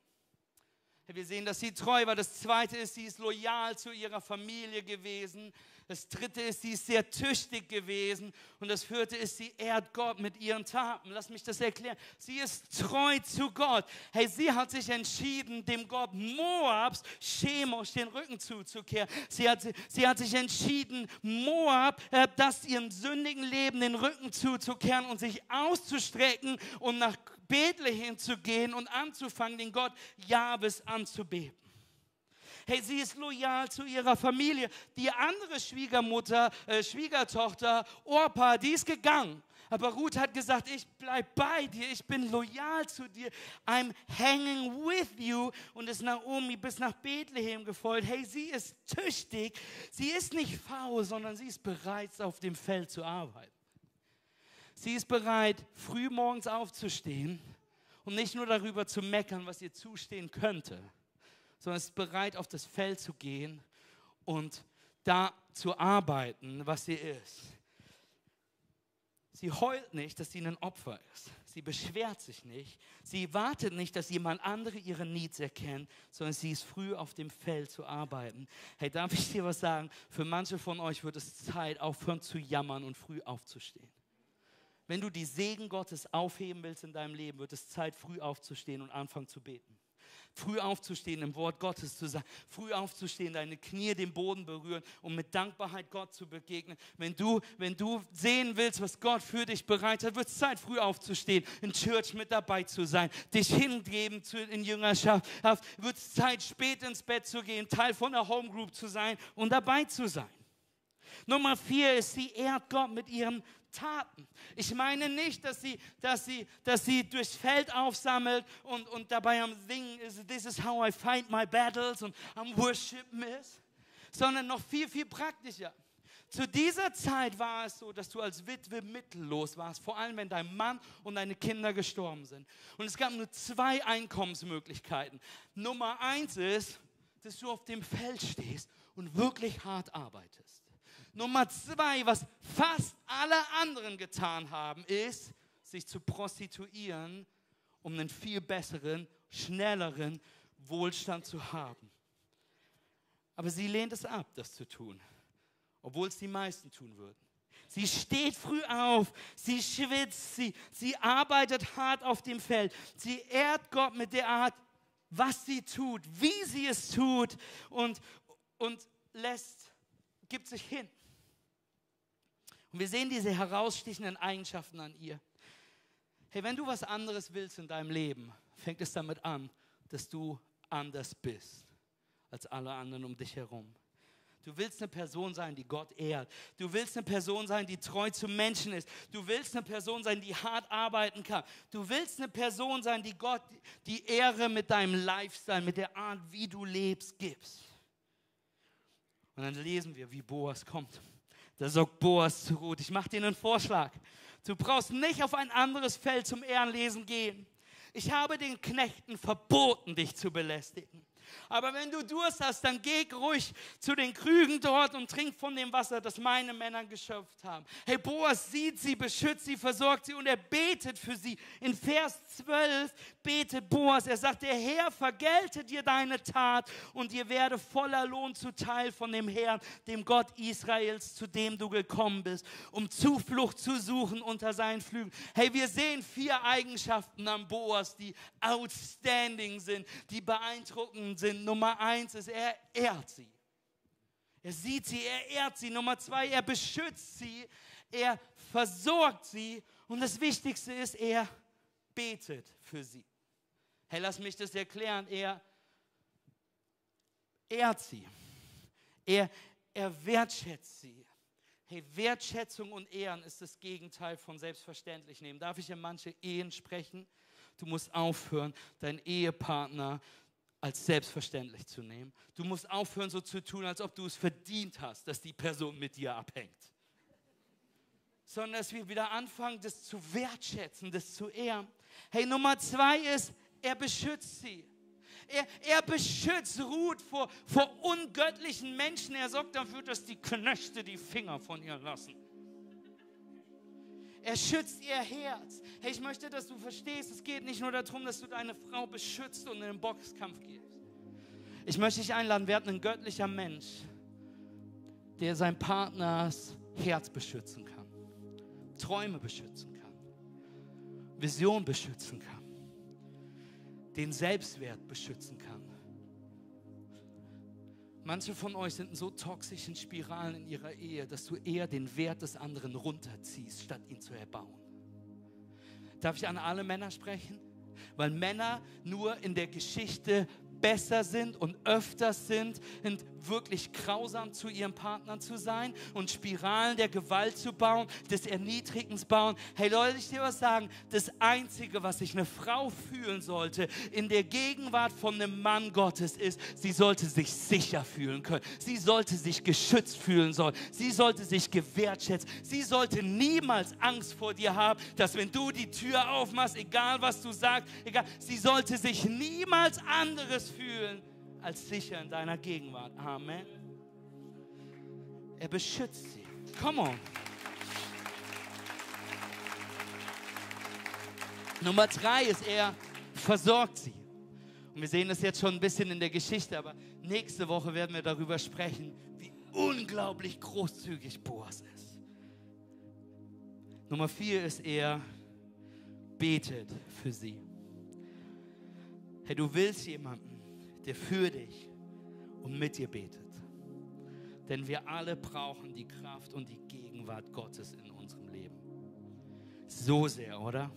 Wir sehen, dass sie treu war. Das Zweite ist, sie ist loyal zu ihrer Familie gewesen. Das dritte ist, sie ist sehr tüchtig gewesen. Und das vierte ist, sie ehrt Gott mit ihren Taten. Lass mich das erklären. Sie ist treu zu Gott. Hey, sie hat sich entschieden, dem Gott Moabs, Chemosh, den Rücken zuzukehren. Sie hat, sie hat sich entschieden, Moab, äh, das ihrem sündigen Leben den Rücken zuzukehren und sich auszustrecken und nach Bethlehem zu gehen und anzufangen, den Gott Jahwes anzubeten. Hey, sie ist loyal zu ihrer Familie. Die andere Schwiegermutter, äh, Schwiegertochter, Orpa, die ist gegangen. Aber Ruth hat gesagt, ich bleib bei dir, ich bin loyal zu dir. I'm hanging with you. Und ist Naomi bis nach Bethlehem gefolgt. Hey, sie ist tüchtig. Sie ist nicht faul, sondern sie ist bereit, auf dem Feld zu arbeiten. Sie ist bereit, früh morgens aufzustehen und nicht nur darüber zu meckern, was ihr zustehen könnte, sondern ist bereit, auf das Feld zu gehen und da zu arbeiten, was sie ist. Sie heult nicht, dass sie ein Opfer ist. Sie beschwert sich nicht. Sie wartet nicht, dass jemand andere ihre Needs erkennt, sondern sie ist früh auf dem Feld zu arbeiten. Hey, darf ich dir was sagen? Für manche von euch wird es Zeit, aufhören zu jammern und früh aufzustehen. Wenn du die Segen Gottes aufheben willst in deinem Leben, wird es Zeit, früh aufzustehen und anfangen zu beten früh aufzustehen, im Wort Gottes zu sein, früh aufzustehen, deine Knie den Boden berühren und mit Dankbarkeit Gott zu begegnen. Wenn du, wenn du sehen willst, was Gott für dich bereit hat, wird es Zeit, früh aufzustehen, in Church mit dabei zu sein, dich hingeben zu, in Jüngerschaft, wird es Zeit, spät ins Bett zu gehen, Teil von der Homegroup zu sein und dabei zu sein. Nummer vier ist, sie ehrt Gott mit ihrem Taten. Ich meine nicht, dass sie, dass sie, dass sie durchs Feld aufsammelt und, und dabei am Singen ist, this is how I fight my battles und am Worship ist, sondern noch viel, viel praktischer. Zu dieser Zeit war es so, dass du als Witwe mittellos warst, vor allem wenn dein Mann und deine Kinder gestorben sind. Und es gab nur zwei Einkommensmöglichkeiten. Nummer eins ist, dass du auf dem Feld stehst und wirklich hart arbeitest. Nummer zwei, was fast alle anderen getan haben, ist, sich zu prostituieren, um einen viel besseren, schnelleren Wohlstand zu haben. Aber sie lehnt es ab, das zu tun, obwohl es die meisten tun würden. Sie steht früh auf, sie schwitzt, sie, sie arbeitet hart auf dem Feld. Sie ehrt Gott mit der Art, was sie tut, wie sie es tut und, und lässt, gibt sich hin. Und wir sehen diese herausstichenden Eigenschaften an ihr. Hey, wenn du was anderes willst in deinem Leben, fängt es damit an, dass du anders bist als alle anderen um dich herum. Du willst eine Person sein, die Gott ehrt. Du willst eine Person sein, die treu zu Menschen ist. Du willst eine Person sein, die hart arbeiten kann. Du willst eine Person sein, die Gott die Ehre mit deinem Lifestyle, mit der Art, wie du lebst, gibst. Und dann lesen wir, wie Boas kommt. Da sagt Boas zu Ruth, ich mache dir einen Vorschlag. Du brauchst nicht auf ein anderes Feld zum Ehrenlesen gehen. Ich habe den Knechten verboten, dich zu belästigen. Aber wenn du Durst hast, dann geh ruhig zu den Krügen dort und trink von dem Wasser, das meine Männer geschöpft haben. Hey, Boas sieht sie, beschützt sie, versorgt sie und er betet für sie. In Vers 12 betet Boas, er sagt, der Herr vergelte dir deine Tat und dir werde voller Lohn zuteil von dem Herrn, dem Gott Israels, zu dem du gekommen bist, um Zuflucht zu suchen unter seinen Flügeln. Hey, wir sehen vier Eigenschaften am Boas, die outstanding sind, die beeindruckend sind. Nummer eins ist, er ehrt sie. Er sieht sie, er ehrt sie. Nummer zwei, er beschützt sie, er versorgt sie. Und das Wichtigste ist, er betet für sie. Hey, lass mich das erklären. Er ehrt sie. Er, er wertschätzt sie. Hey, Wertschätzung und Ehren ist das Gegenteil von selbstverständlich nehmen. Darf ich in manche Ehen sprechen? Du musst aufhören, deinen Ehepartner als selbstverständlich zu nehmen. Du musst aufhören, so zu tun, als ob du es verdient hast, dass die Person mit dir abhängt. Sondern dass wir wieder anfangen, das zu wertschätzen, das zu ehren. Hey, Nummer zwei ist, er beschützt sie. Er, er beschützt Ruth vor, vor ungöttlichen Menschen. Er sorgt dafür, dass die Knechte die Finger von ihr lassen. Er schützt ihr Herz. Hey, ich möchte, dass du verstehst, es geht nicht nur darum, dass du deine Frau beschützt und in den Boxkampf gehst. Ich möchte dich einladen, werden ein göttlicher Mensch, der sein Partners Herz beschützen kann, Träume beschützen kann, Vision beschützen kann, den Selbstwert beschützen kann. Manche von euch sind in so toxischen Spiralen in ihrer Ehe, dass du eher den Wert des anderen runterziehst, statt ihn zu erbauen. Darf ich an alle Männer sprechen? Weil Männer nur in der Geschichte besser sind und öfters sind, sind wirklich grausam zu ihren Partnern zu sein und Spiralen der Gewalt zu bauen, des Erniedrigens bauen. Hey Leute, ich dir was sagen, das Einzige, was sich eine Frau fühlen sollte in der Gegenwart von einem Mann Gottes ist, sie sollte sich sicher fühlen können. Sie sollte sich geschützt fühlen sollen. Sie sollte sich gewertschätzt. Sie sollte niemals Angst vor dir haben, dass wenn du die Tür aufmachst, egal was du sagst, egal, sie sollte sich niemals anderes fühlen als sicher in deiner Gegenwart. Amen. Er beschützt sie. Come on. Nummer drei ist, er versorgt sie. Und wir sehen das jetzt schon ein bisschen in der Geschichte, aber nächste Woche werden wir darüber sprechen, wie unglaublich großzügig Boas ist. Nummer vier ist, er betet für sie. Hey, du willst jemanden, der für dich und mit dir betet. Denn wir alle brauchen die Kraft und die Gegenwart Gottes in unserem Leben. So sehr, oder?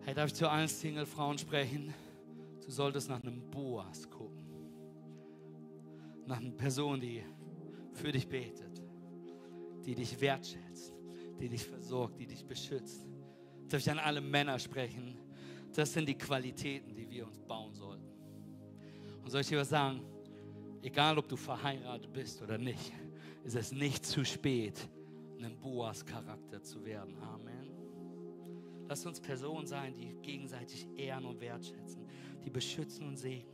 Hey, darf ich zu allen Single-Frauen sprechen? Du solltest nach einem Boas gucken. Nach einer Person, die für dich betet, die dich wertschätzt, die dich versorgt, die dich beschützt. Darf ich an alle Männer sprechen? Das sind die Qualitäten, die wir uns bauen sollten. Und soll ich dir was sagen? Egal, ob du verheiratet bist oder nicht, ist es nicht zu spät, ein Boas-Charakter zu werden. Amen. Lass uns Personen sein, die gegenseitig ehren und wertschätzen, die beschützen und segnen.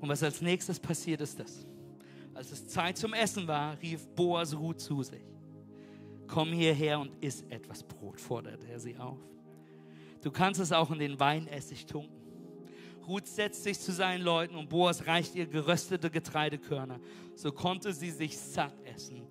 Und was als nächstes passiert ist das. Als es Zeit zum Essen war, rief Boas Ruth zu sich. Komm hierher und iss etwas Brot, forderte er sie auf. Du kannst es auch in den Weinessig tunken. Ruth setzt sich zu seinen Leuten und Boas reicht ihr geröstete Getreidekörner. So konnte sie sich satt essen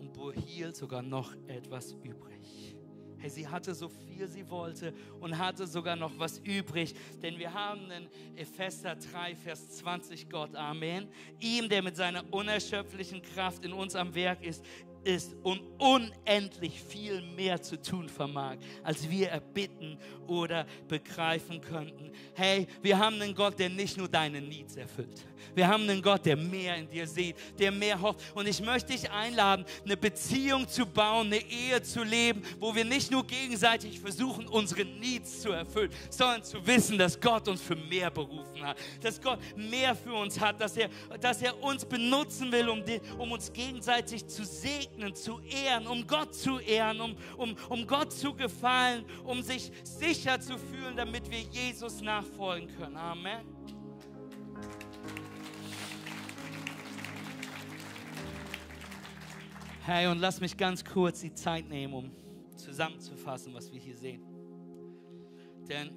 und behielt sogar noch etwas übrig. Hey, sie hatte so viel sie wollte und hatte sogar noch was übrig, denn wir haben in Epheser 3, Vers 20 Gott, Amen. Ihm, der mit seiner unerschöpflichen Kraft in uns am Werk ist, ist und unendlich viel mehr zu tun vermag, als wir erbitten oder begreifen könnten. Hey, wir haben einen Gott, der nicht nur deine Needs erfüllt. Wir haben einen Gott, der mehr in dir sieht, der mehr hofft. Und ich möchte dich einladen, eine Beziehung zu bauen, eine Ehe zu leben, wo wir nicht nur gegenseitig versuchen, unsere Needs zu erfüllen, sondern zu wissen, dass Gott uns für mehr berufen hat, dass Gott mehr für uns hat, dass er, dass er uns benutzen will, um, die, um uns gegenseitig zu segnen, zu ehren, um Gott zu ehren, um, um, um Gott zu gefallen, um sich sicher zu fühlen, damit wir Jesus nachfolgen können. Amen. Hey, und lass mich ganz kurz die Zeit nehmen, um zusammenzufassen, was wir hier sehen. Denn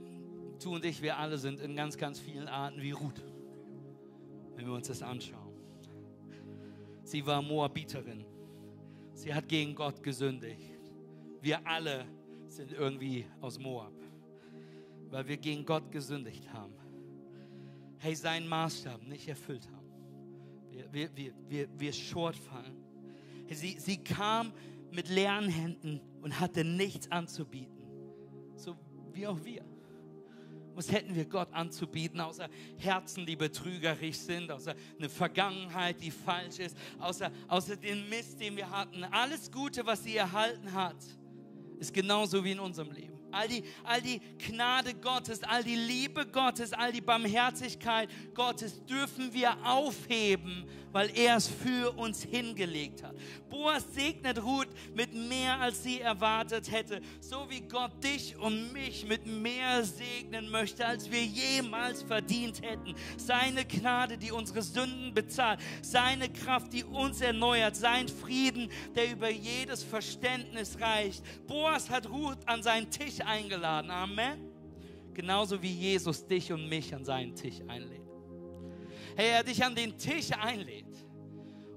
du und ich, wir alle sind in ganz, ganz vielen Arten wie Ruth, wenn wir uns das anschauen. Sie war Moabiterin. Sie hat gegen Gott gesündigt. Wir alle sind irgendwie aus Moab, weil wir gegen Gott gesündigt haben. Hey, seinen Maßstab nicht erfüllt haben. Wir, wir, wir, wir, wir short fallen. Sie, sie kam mit leeren Händen und hatte nichts anzubieten. So wie auch wir. Was hätten wir Gott anzubieten, außer Herzen, die betrügerisch sind, außer eine Vergangenheit, die falsch ist, außer, außer den Mist, den wir hatten. Alles Gute, was sie erhalten hat, ist genauso wie in unserem Leben all die, all die Gnade Gottes, all die Liebe Gottes, all die Barmherzigkeit Gottes dürfen wir aufheben, weil er es für uns hingelegt hat. Boas segnet Ruth mit mehr, als sie erwartet hätte, so wie Gott dich und mich mit mehr segnen möchte, als wir jemals verdient hätten. Seine Gnade, die unsere Sünden bezahlt, seine Kraft, die uns erneuert, sein Frieden, der über jedes Verständnis reicht. Boas hat Ruth an seinen Tisch eingeladen. Amen. Genauso wie Jesus dich und mich an seinen Tisch einlädt. Hey, er dich an den Tisch einlädt,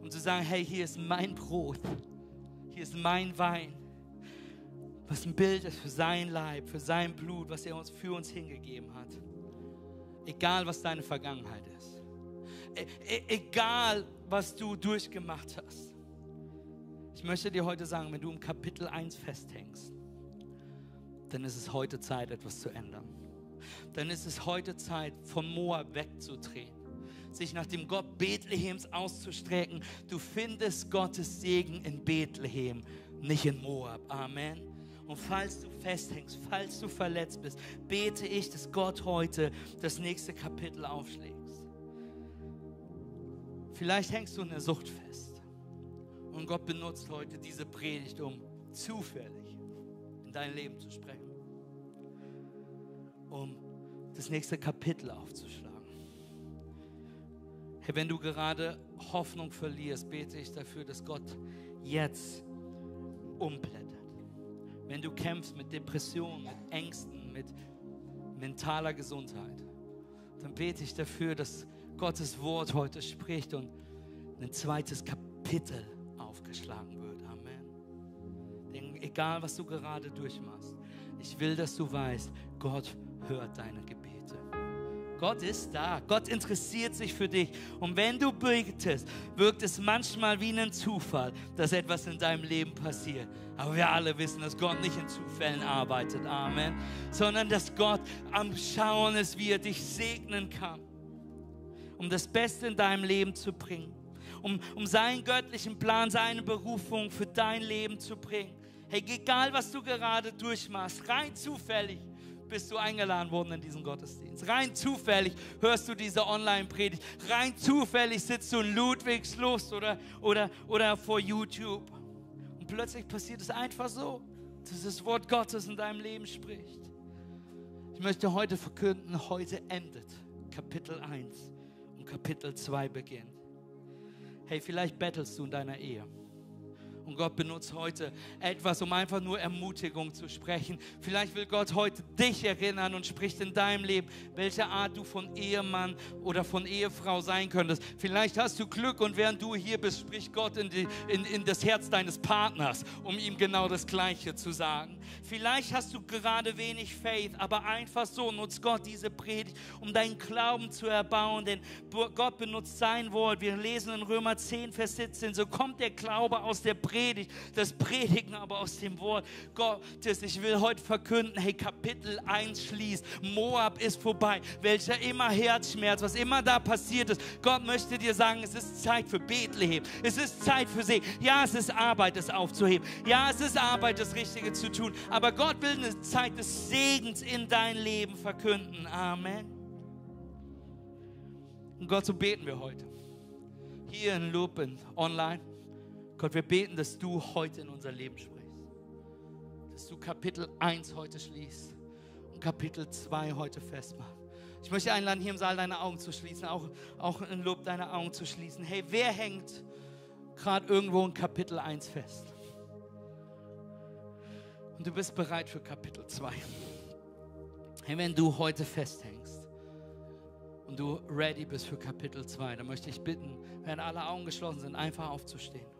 um zu sagen, hey, hier ist mein Brot, hier ist mein Wein, was ein Bild ist für sein Leib, für sein Blut, was er uns für uns hingegeben hat. Egal, was deine Vergangenheit ist. E e egal, was du durchgemacht hast. Ich möchte dir heute sagen, wenn du im Kapitel 1 festhängst, dann ist es heute Zeit, etwas zu ändern. Dann ist es heute Zeit, von Moab wegzudrehen, sich nach dem Gott Bethlehems auszustrecken. Du findest Gottes Segen in Bethlehem, nicht in Moab. Amen. Und falls du festhängst, falls du verletzt bist, bete ich, dass Gott heute das nächste Kapitel aufschlägt. Vielleicht hängst du in der Sucht fest. Und Gott benutzt heute diese Predigt, um zufällig in dein Leben zu sprechen, um das nächste Kapitel aufzuschlagen. Wenn du gerade Hoffnung verlierst, bete ich dafür, dass Gott jetzt umblättert. Wenn du kämpfst mit Depressionen, mit Ängsten, mit mentaler Gesundheit, dann bete ich dafür, dass Gottes Wort heute spricht und ein zweites Kapitel aufgeschlagen wird egal was du gerade durchmachst. Ich will, dass du weißt, Gott hört deine Gebete. Gott ist da. Gott interessiert sich für dich. Und wenn du betest, wirkt es manchmal wie ein Zufall, dass etwas in deinem Leben passiert. Aber wir alle wissen, dass Gott nicht in Zufällen arbeitet. Amen. Sondern dass Gott am Schauen ist, wie er dich segnen kann, um das Beste in deinem Leben zu bringen. Um, um seinen göttlichen Plan, seine Berufung für dein Leben zu bringen. Hey, egal was du gerade durchmachst, rein zufällig bist du eingeladen worden in diesen Gottesdienst. Rein zufällig hörst du diese Online-Predigt. Rein zufällig sitzt du in Ludwigslust oder, oder, oder vor YouTube. Und plötzlich passiert es einfach so, dass das Wort Gottes in deinem Leben spricht. Ich möchte heute verkünden, heute endet Kapitel 1 und Kapitel 2 beginnt. Hey, vielleicht bettelst du in deiner Ehe. Und Gott benutzt heute etwas, um einfach nur Ermutigung zu sprechen. Vielleicht will Gott heute dich erinnern und spricht in deinem Leben, welche Art du von Ehemann oder von Ehefrau sein könntest. Vielleicht hast du Glück und während du hier bist, spricht Gott in, die, in, in das Herz deines Partners, um ihm genau das Gleiche zu sagen. Vielleicht hast du gerade wenig Faith, aber einfach so nutzt Gott diese Predigt, um deinen Glauben zu erbauen, denn Gott benutzt sein Wort. Wir lesen in Römer 10, Vers 17, so kommt der Glaube aus der Predigt Predigt, das Predigen aber aus dem Wort Gottes. Ich will heute verkünden, hey, Kapitel 1 schließt. Moab ist vorbei. Welcher immer Herzschmerz, was immer da passiert ist. Gott möchte dir sagen, es ist Zeit für Bethlehem. Es ist Zeit für See. Ja, es ist Arbeit, es aufzuheben. Ja, es ist Arbeit, das Richtige zu tun. Aber Gott will eine Zeit des Segens in dein Leben verkünden. Amen. Und Gott, so beten wir heute. Hier in Lupen, online. Gott, wir beten, dass du heute in unser Leben sprichst. Dass du Kapitel 1 heute schließt und Kapitel 2 heute festmachst. Ich möchte einladen, hier im Saal deine Augen zu schließen, auch, auch in Lob deine Augen zu schließen. Hey, wer hängt gerade irgendwo in Kapitel 1 fest? Und du bist bereit für Kapitel 2. Hey, wenn du heute festhängst und du ready bist für Kapitel 2, dann möchte ich bitten, wenn alle Augen geschlossen sind, einfach aufzustehen.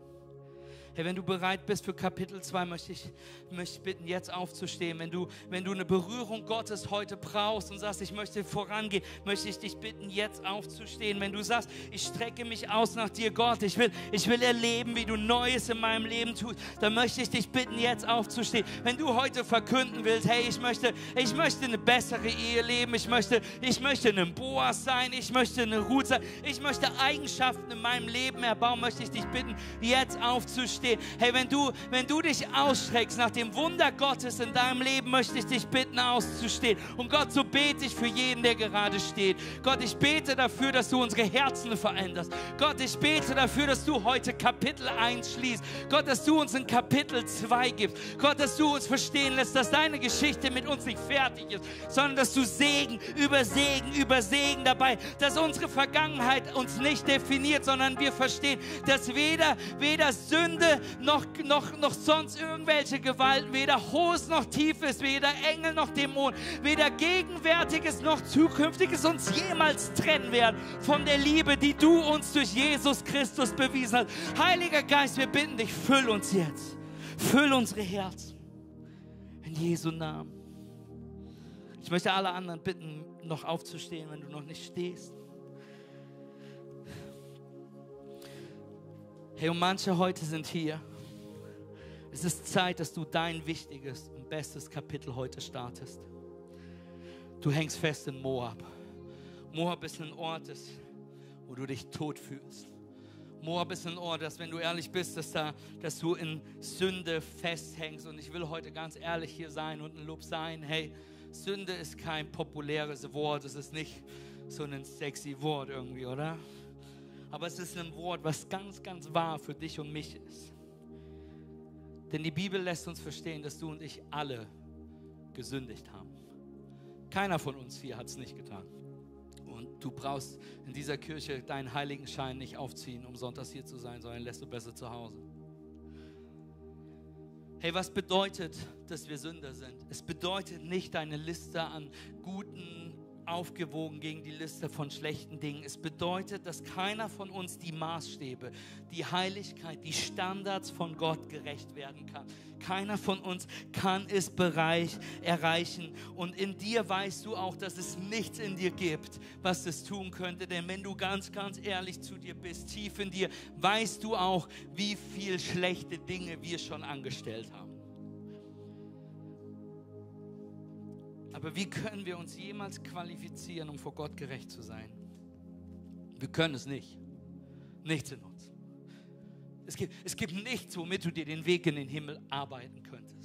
Hey, wenn du bereit bist für Kapitel 2, möchte ich, möchte bitten, jetzt aufzustehen. Wenn du, wenn du eine Berührung Gottes heute brauchst und sagst, ich möchte vorangehen, möchte ich dich bitten, jetzt aufzustehen. Wenn du sagst, ich strecke mich aus nach dir, Gott, ich will, ich will erleben, wie du Neues in meinem Leben tust, dann möchte ich dich bitten, jetzt aufzustehen. Wenn du heute verkünden willst, hey, ich möchte, ich möchte eine bessere Ehe leben, ich möchte, ich möchte ein Boas sein, ich möchte eine Ruth sein, ich möchte Eigenschaften in meinem Leben erbauen, möchte ich dich bitten, jetzt aufzustehen stehen. Hey, wenn du, wenn du dich ausstreckst nach dem Wunder Gottes in deinem Leben, möchte ich dich bitten, auszustehen. Und Gott, so bete ich für jeden, der gerade steht. Gott, ich bete dafür, dass du unsere Herzen veränderst. Gott, ich bete dafür, dass du heute Kapitel 1 schließt. Gott, dass du uns ein Kapitel 2 gibst. Gott, dass du uns verstehen lässt, dass deine Geschichte mit uns nicht fertig ist, sondern dass du Segen über Segen über Segen dabei, dass unsere Vergangenheit uns nicht definiert, sondern wir verstehen, dass weder, weder Sünde noch, noch, noch sonst irgendwelche Gewalten, weder Hohes noch Tiefes, weder Engel noch Dämonen, weder Gegenwärtiges noch Zukünftiges uns jemals trennen werden von der Liebe, die du uns durch Jesus Christus bewiesen hast. Heiliger Geist, wir bitten dich, füll uns jetzt. Füll unsere Herzen. In Jesu Namen. Ich möchte alle anderen bitten, noch aufzustehen, wenn du noch nicht stehst. Hey, und manche heute sind hier. Es ist Zeit, dass du dein wichtiges und bestes Kapitel heute startest. Du hängst fest in Moab. Moab ist ein Ort, wo du dich tot fühlst. Moab ist ein Ort, dass wenn du ehrlich bist, dass, da, dass du in Sünde festhängst. Und ich will heute ganz ehrlich hier sein und ein Lob sein. Hey, Sünde ist kein populäres Wort. Es ist nicht so ein sexy Wort irgendwie, oder? Aber es ist ein Wort, was ganz, ganz wahr für dich und mich ist. Denn die Bibel lässt uns verstehen, dass du und ich alle gesündigt haben. Keiner von uns hier hat es nicht getan. Und du brauchst in dieser Kirche deinen heiligen Schein nicht aufziehen, um sonntags hier zu sein, sondern lässt du besser zu Hause. Hey, was bedeutet, dass wir Sünder sind? Es bedeutet nicht eine Liste an guten aufgewogen gegen die Liste von schlechten Dingen. Es bedeutet, dass keiner von uns die Maßstäbe, die Heiligkeit, die Standards von Gott gerecht werden kann. Keiner von uns kann es Bereich erreichen. Und in dir weißt du auch, dass es nichts in dir gibt, was das tun könnte. Denn wenn du ganz, ganz ehrlich zu dir bist, tief in dir, weißt du auch, wie viel schlechte Dinge wir schon angestellt haben. Aber wie können wir uns jemals qualifizieren, um vor Gott gerecht zu sein? Wir können es nicht. Nichts in uns. Es gibt, es gibt nichts, womit du dir den Weg in den Himmel arbeiten könntest.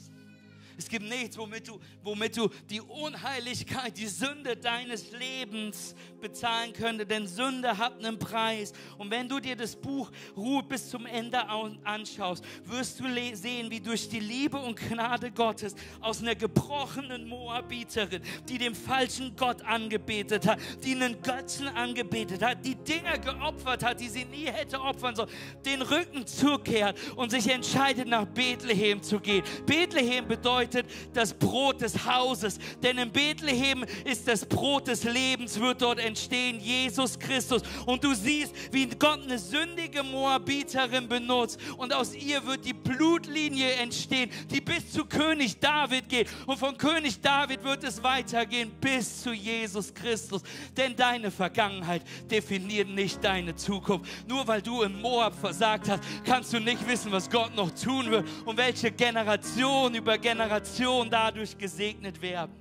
Es gibt nichts, womit du, womit du die Unheiligkeit, die Sünde deines Lebens bezahlen könntest. Denn Sünde hat einen Preis. Und wenn du dir das Buch Ruhe bis zum Ende anschaust, wirst du sehen, wie durch die Liebe und Gnade Gottes aus einer gebrochenen Moabiterin, die dem falschen Gott angebetet hat, die einen Götzen angebetet hat, die Dinge geopfert hat, die sie nie hätte opfern sollen, den Rücken zukehrt und sich entscheidet, nach Bethlehem zu gehen. Bethlehem bedeutet, bedeutet das Brot des Hauses. Denn in Bethlehem ist das Brot des Lebens, wird dort entstehen, Jesus Christus. Und du siehst, wie Gott eine sündige Moabiterin benutzt. Und aus ihr wird die Blutlinie entstehen, die bis zu König David geht. Und von König David wird es weitergehen bis zu Jesus Christus. Denn deine Vergangenheit definiert nicht deine Zukunft. Nur weil du in Moab versagt hast, kannst du nicht wissen, was Gott noch tun wird und welche Generation über Generation dadurch gesegnet werden.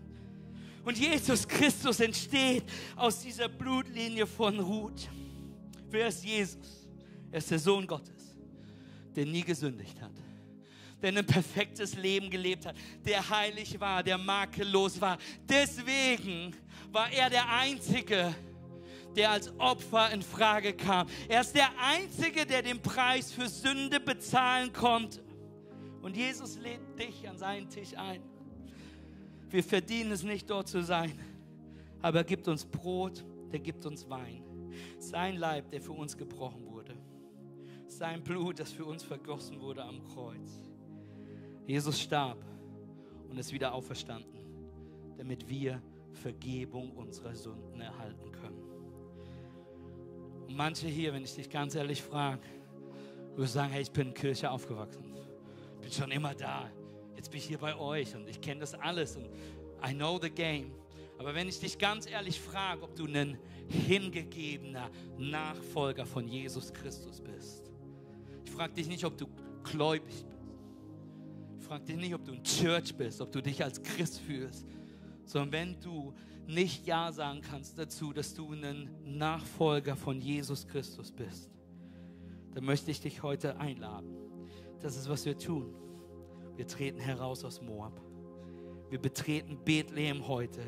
Und Jesus Christus entsteht aus dieser Blutlinie von Ruth. Wer ist Jesus? Er ist der Sohn Gottes, der nie gesündigt hat, der ein perfektes Leben gelebt hat, der heilig war, der makellos war. Deswegen war er der Einzige, der als Opfer in Frage kam. Er ist der Einzige, der den Preis für Sünde bezahlen konnte. Und Jesus lädt dich an seinen Tisch ein. Wir verdienen es nicht, dort zu sein, aber er gibt uns Brot, der gibt uns Wein. Sein Leib, der für uns gebrochen wurde. Sein Blut, das für uns vergossen wurde am Kreuz. Jesus starb und ist wieder auferstanden, damit wir Vergebung unserer Sünden erhalten können. Und manche hier, wenn ich dich ganz ehrlich frage, würden sagen, hey, ich bin in Kirche aufgewachsen. Bin schon immer da. Jetzt bin ich hier bei euch und ich kenne das alles und I know the game. Aber wenn ich dich ganz ehrlich frage, ob du ein hingegebener Nachfolger von Jesus Christus bist. Ich frage dich nicht, ob du gläubig bist. Ich frage dich nicht, ob du ein Church bist, ob du dich als Christ fühlst, sondern wenn du nicht Ja sagen kannst dazu, dass du ein Nachfolger von Jesus Christus bist, dann möchte ich dich heute einladen. Das ist, was wir tun. Wir treten heraus aus Moab. Wir betreten Bethlehem heute.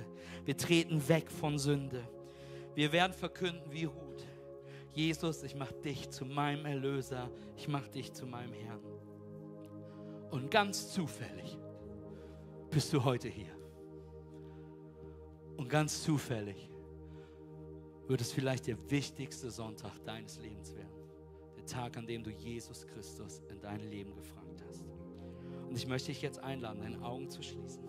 Wir treten weg von Sünde. Wir werden verkünden wie Ruth. Jesus, ich mache dich zu meinem Erlöser. Ich mache dich zu meinem Herrn. Und ganz zufällig bist du heute hier. Und ganz zufällig wird es vielleicht der wichtigste Sonntag deines Lebens werden. Tag, an dem du Jesus Christus in dein Leben gefragt hast. Und ich möchte dich jetzt einladen, deine Augen zu schließen.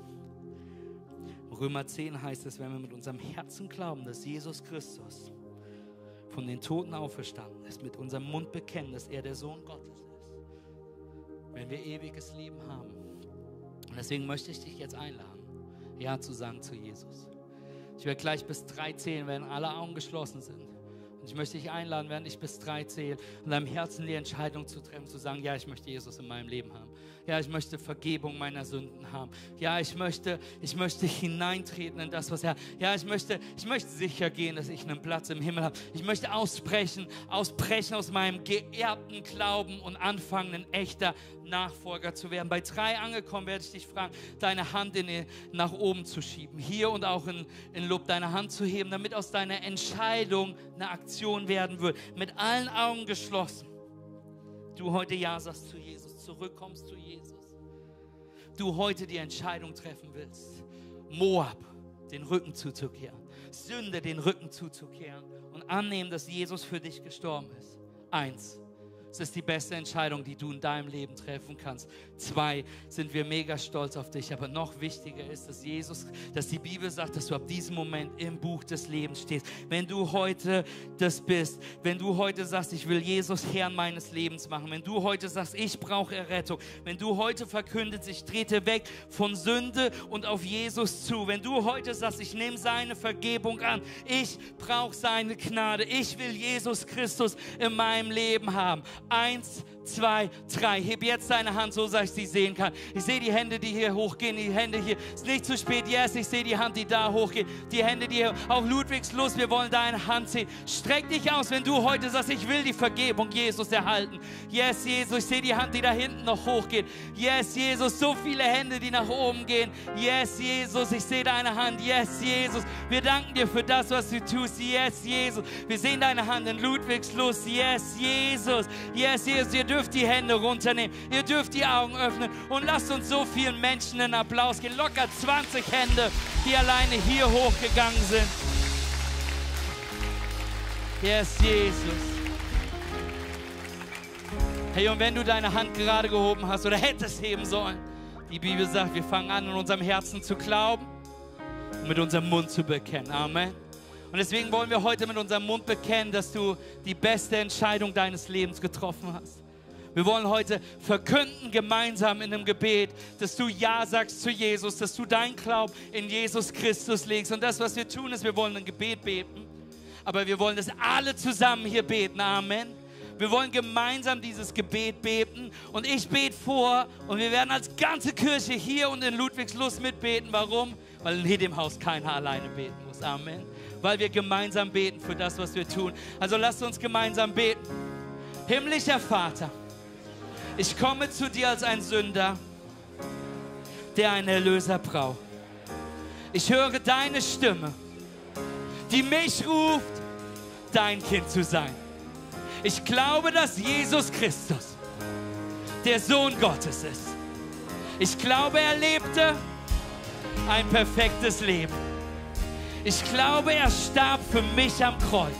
Römer 10 heißt es, wenn wir mit unserem Herzen glauben, dass Jesus Christus von den Toten auferstanden ist, mit unserem Mund bekennen, dass er der Sohn Gottes ist, wenn wir ewiges Leben haben. Und deswegen möchte ich dich jetzt einladen, Ja zu sagen zu Jesus. Ich werde gleich bis drei zählen, wenn alle Augen geschlossen sind. Ich möchte dich einladen, während ich bis drei zähle, in deinem Herzen die Entscheidung zu treffen, zu sagen, ja, ich möchte Jesus in meinem Leben haben. Ja, ich möchte Vergebung meiner Sünden haben. Ja, ich möchte, ich möchte hineintreten in das, was er. Ja, ich möchte, ich möchte sicher gehen, dass ich einen Platz im Himmel habe. Ich möchte aussprechen, ausbrechen aus meinem geerbten Glauben und anfangen, ein echter Nachfolger zu werden. Bei drei angekommen werde ich dich fragen, deine Hand in, nach oben zu schieben. Hier und auch in, in Lob deine Hand zu heben, damit aus deiner Entscheidung eine Aktion werden wird. Mit allen Augen geschlossen. Du heute Ja sagst zu Jesus, zurückkommst zu Jesus du heute die Entscheidung treffen willst, Moab den Rücken zuzukehren, Sünde den Rücken zuzukehren und annehmen, dass Jesus für dich gestorben ist. Eins, es ist die beste Entscheidung, die du in deinem Leben treffen kannst. Zwei, sind wir mega stolz auf dich. Aber noch wichtiger ist, dass Jesus, dass die Bibel sagt, dass du ab diesem Moment im Buch des Lebens stehst. Wenn du heute das bist, wenn du heute sagst, ich will Jesus Herrn meines Lebens machen, wenn du heute sagst, ich brauche Errettung, wenn du heute verkündest, ich trete weg von Sünde und auf Jesus zu, wenn du heute sagst, ich nehme seine Vergebung an, ich brauche seine Gnade, ich will Jesus Christus in meinem Leben haben Eins, zwei, drei. Heb jetzt deine Hand, so dass ich sie sehen kann. Ich sehe die Hände, die hier hochgehen, die Hände hier. Es ist nicht zu spät. Yes, ich sehe die Hand, die da hochgeht. Die Hände, die hier. Auch Ludwigslust, wir wollen deine Hand sehen. Streck dich aus, wenn du heute sagst, ich will die Vergebung Jesus erhalten. Yes, Jesus, ich sehe die Hand, die da hinten noch hochgeht. Yes, Jesus, so viele Hände, die nach oben gehen. Yes, Jesus, ich sehe deine Hand. Yes, Jesus, wir danken dir für das, was du tust. Yes, Jesus, wir sehen deine Hand in Ludwigslust. Yes, Jesus. Yes, Jesus, ihr dürft die Hände runternehmen. Ihr dürft die Augen öffnen und lasst uns so vielen Menschen einen Applaus geben. Locker 20 Hände, die alleine hier hochgegangen sind. Yes, Jesus. Hey, und wenn du deine Hand gerade gehoben hast oder hättest heben sollen, Die Bibel sagt, wir fangen an, in unserem Herzen zu glauben und mit unserem Mund zu bekennen. Amen. Und deswegen wollen wir heute mit unserem Mund bekennen, dass du die beste Entscheidung deines Lebens getroffen hast. Wir wollen heute verkünden gemeinsam in einem Gebet, dass du Ja sagst zu Jesus, dass du dein Glauben in Jesus Christus legst. Und das, was wir tun, ist, wir wollen ein Gebet beten, aber wir wollen das alle zusammen hier beten. Amen. Wir wollen gemeinsam dieses Gebet beten und ich bete vor und wir werden als ganze Kirche hier und in Ludwigslust mitbeten. Warum? Weil in dem Haus keiner alleine beten muss. Amen. Weil wir gemeinsam beten für das, was wir tun. Also lasst uns gemeinsam beten. Himmlischer Vater, ich komme zu dir als ein Sünder, der einen Erlöser braucht. Ich höre deine Stimme, die mich ruft, dein Kind zu sein. Ich glaube, dass Jesus Christus der Sohn Gottes ist. Ich glaube, er lebte ein perfektes Leben. Ich glaube, er starb für mich am Kreuz.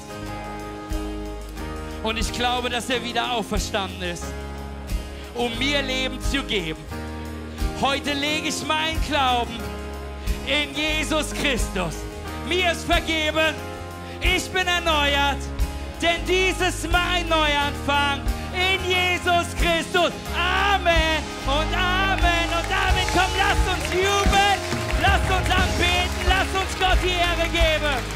Und ich glaube, dass er wieder auferstanden ist, um mir Leben zu geben. Heute lege ich meinen Glauben in Jesus Christus. Mir ist vergeben, ich bin erneuert, denn dies ist mein Neuanfang in Jesus Christus. Amen und Amen und Amen. Komm, lasst uns jubeln, lasst uns anbeten, lasst uns Gott die Ehre geben.